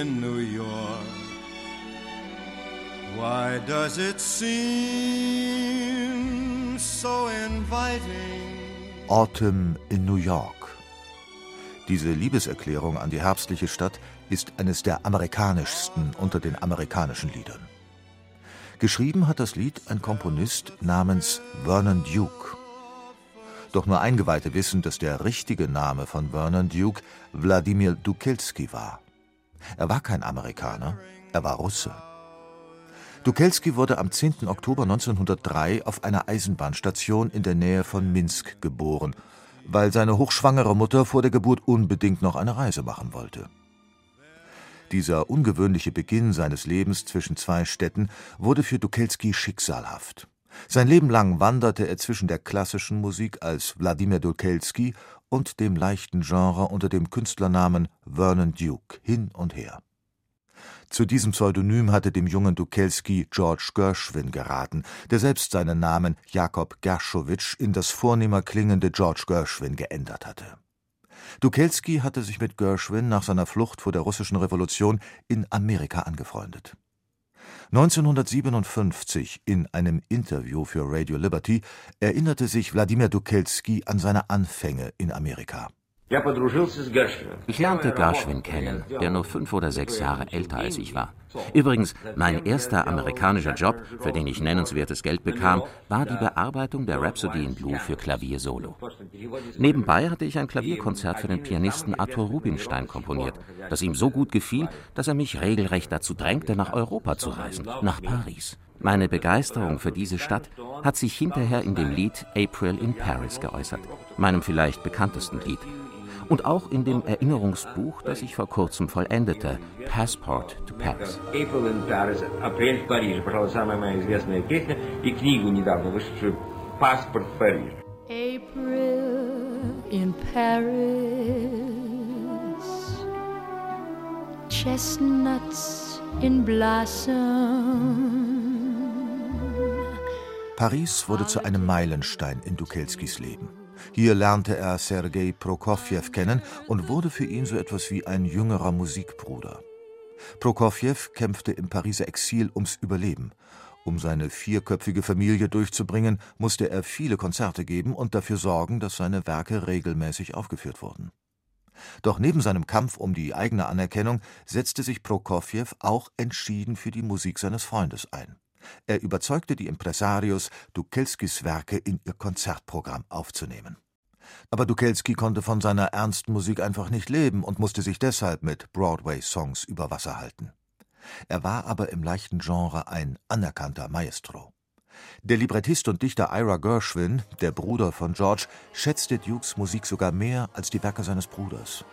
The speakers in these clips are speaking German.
in New York. Why does it seem so inviting? Autumn in New York. Diese Liebeserklärung an die herbstliche Stadt ist eines der amerikanischsten unter den amerikanischen Liedern. Geschrieben hat das Lied ein Komponist namens Vernon Duke. Doch nur Eingeweihte wissen, dass der richtige Name von Vernon Duke Wladimir Dukelski war. Er war kein Amerikaner, er war Russe. Dukelski wurde am 10. Oktober 1903 auf einer Eisenbahnstation in der Nähe von Minsk geboren, weil seine hochschwangere Mutter vor der Geburt unbedingt noch eine Reise machen wollte. Dieser ungewöhnliche Beginn seines Lebens zwischen zwei Städten wurde für Dukelski schicksalhaft. Sein Leben lang wanderte er zwischen der klassischen Musik als Wladimir Dukelski und dem leichten Genre unter dem Künstlernamen Vernon Duke hin und her. Zu diesem Pseudonym hatte dem jungen Dukelski George Gershwin geraten, der selbst seinen Namen Jakob Gershowitsch in das vornehmer klingende George Gershwin geändert hatte. Dukelski hatte sich mit Gershwin nach seiner Flucht vor der russischen Revolution in Amerika angefreundet. 1957 in einem Interview für Radio Liberty erinnerte sich Wladimir Dukelski an seine Anfänge in Amerika. Ich lernte Gershwin kennen, der nur fünf oder sechs Jahre älter als ich war. Übrigens, mein erster amerikanischer Job, für den ich nennenswertes Geld bekam, war die Bearbeitung der Rhapsody in Blue für Klavier Solo. Nebenbei hatte ich ein Klavierkonzert für den Pianisten Arthur Rubinstein komponiert, das ihm so gut gefiel, dass er mich regelrecht dazu drängte, nach Europa zu reisen, nach Paris. Meine Begeisterung für diese Stadt hat sich hinterher in dem Lied April in Paris geäußert, meinem vielleicht bekanntesten Lied und auch in dem Erinnerungsbuch, das ich vor kurzem vollendete, Passport to Paris. April in Paris, chestnuts in blossom. Paris wurde zu einem Meilenstein in Dukelskis Leben. Hier lernte er Sergei Prokofjew kennen und wurde für ihn so etwas wie ein jüngerer Musikbruder. Prokofjew kämpfte im Pariser Exil ums Überleben. Um seine vierköpfige Familie durchzubringen, musste er viele Konzerte geben und dafür sorgen, dass seine Werke regelmäßig aufgeführt wurden. Doch neben seinem Kampf um die eigene Anerkennung setzte sich Prokofjew auch entschieden für die Musik seines Freundes ein. Er überzeugte die Impresarios, Dukelskis Werke in ihr Konzertprogramm aufzunehmen. Aber Dukelski konnte von seiner ernsten Musik einfach nicht leben und musste sich deshalb mit Broadway-Songs über Wasser halten. Er war aber im leichten Genre ein anerkannter Maestro. Der Librettist und Dichter Ira Gershwin, der Bruder von George, schätzte Dukes Musik sogar mehr als die Werke seines Bruders.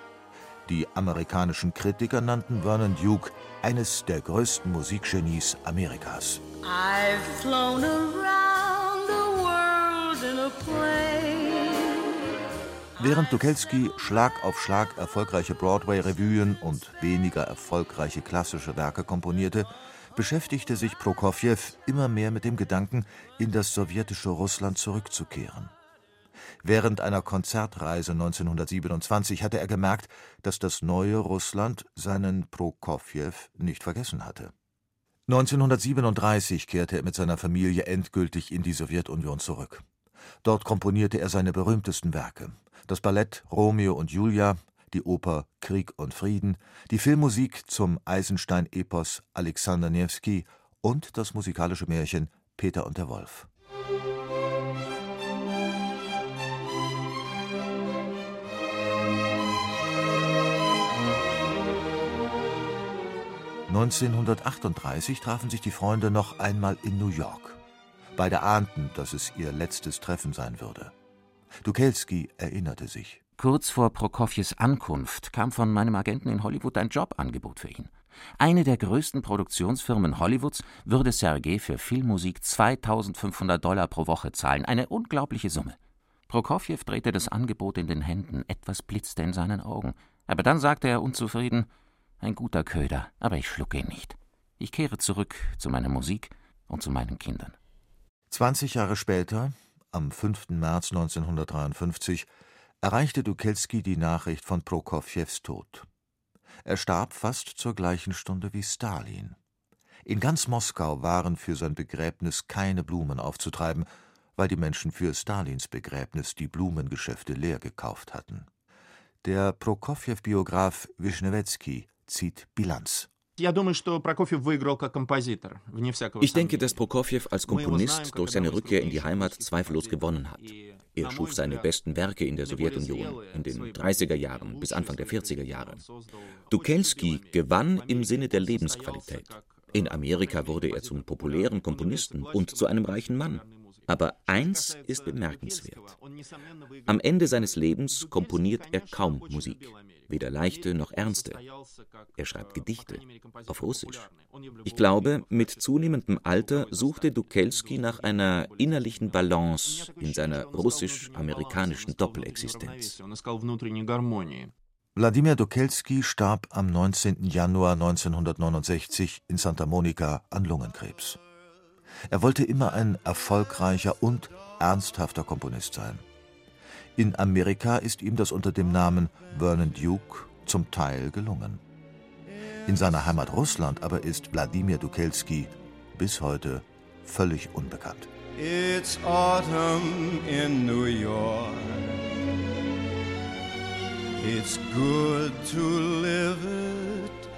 Die amerikanischen Kritiker nannten Vernon Duke eines der größten Musikgenies Amerikas. I've flown around the world in a plane. Während Dukelski Schlag auf Schlag erfolgreiche Broadway-Revuen und weniger erfolgreiche klassische Werke komponierte, beschäftigte sich Prokofjew immer mehr mit dem Gedanken, in das sowjetische Russland zurückzukehren. Während einer Konzertreise 1927 hatte er gemerkt, dass das neue Russland seinen Prokofjew nicht vergessen hatte. 1937 kehrte er mit seiner Familie endgültig in die Sowjetunion zurück. Dort komponierte er seine berühmtesten Werke: das Ballett Romeo und Julia, die Oper Krieg und Frieden, die Filmmusik zum Eisenstein-Epos Alexander Newski und das musikalische Märchen Peter und der Wolf. (1938) trafen sich die Freunde noch einmal in New York. Beide ahnten, dass es ihr letztes Treffen sein würde. Dukelski erinnerte sich. Kurz vor Prokofjews Ankunft kam von meinem Agenten in Hollywood ein Jobangebot für ihn. Eine der größten Produktionsfirmen Hollywoods würde Sergei für Filmmusik 2500 Dollar pro Woche zahlen, eine unglaubliche Summe. Prokofjew drehte das Angebot in den Händen, etwas blitzte in seinen Augen. Aber dann sagte er unzufrieden: Ein guter Köder, aber ich schlucke ihn nicht. Ich kehre zurück zu meiner Musik und zu meinen Kindern. 20 Jahre später, am 5. März 1953, erreichte Dukelski die Nachricht von Prokofjews Tod. Er starb fast zur gleichen Stunde wie Stalin. In ganz Moskau waren für sein Begräbnis keine Blumen aufzutreiben, weil die Menschen für Stalins Begräbnis die Blumengeschäfte leer gekauft hatten. Der Prokofjew-Biograf Wischnewetski zieht Bilanz. Ich denke, dass Prokofjew als Komponist durch seine Rückkehr in die Heimat zweifellos gewonnen hat. Er schuf seine besten Werke in der Sowjetunion in den 30er Jahren bis Anfang der 40er Jahre. Dukelski gewann im Sinne der Lebensqualität. In Amerika wurde er zum populären Komponisten und zu einem reichen Mann. Aber eins ist bemerkenswert. Am Ende seines Lebens komponiert er kaum Musik, weder leichte noch ernste. Er schreibt Gedichte auf Russisch. Ich glaube, mit zunehmendem Alter suchte Dukelski nach einer innerlichen Balance in seiner russisch-amerikanischen Doppelexistenz. Wladimir Dukelski starb am 19. Januar 1969 in Santa Monica an Lungenkrebs. Er wollte immer ein erfolgreicher und ernsthafter Komponist sein. In Amerika ist ihm das unter dem Namen Vernon Duke zum Teil gelungen. In seiner Heimat Russland aber ist Wladimir Dukelski bis heute völlig unbekannt. It's autumn in New York. It's good to live it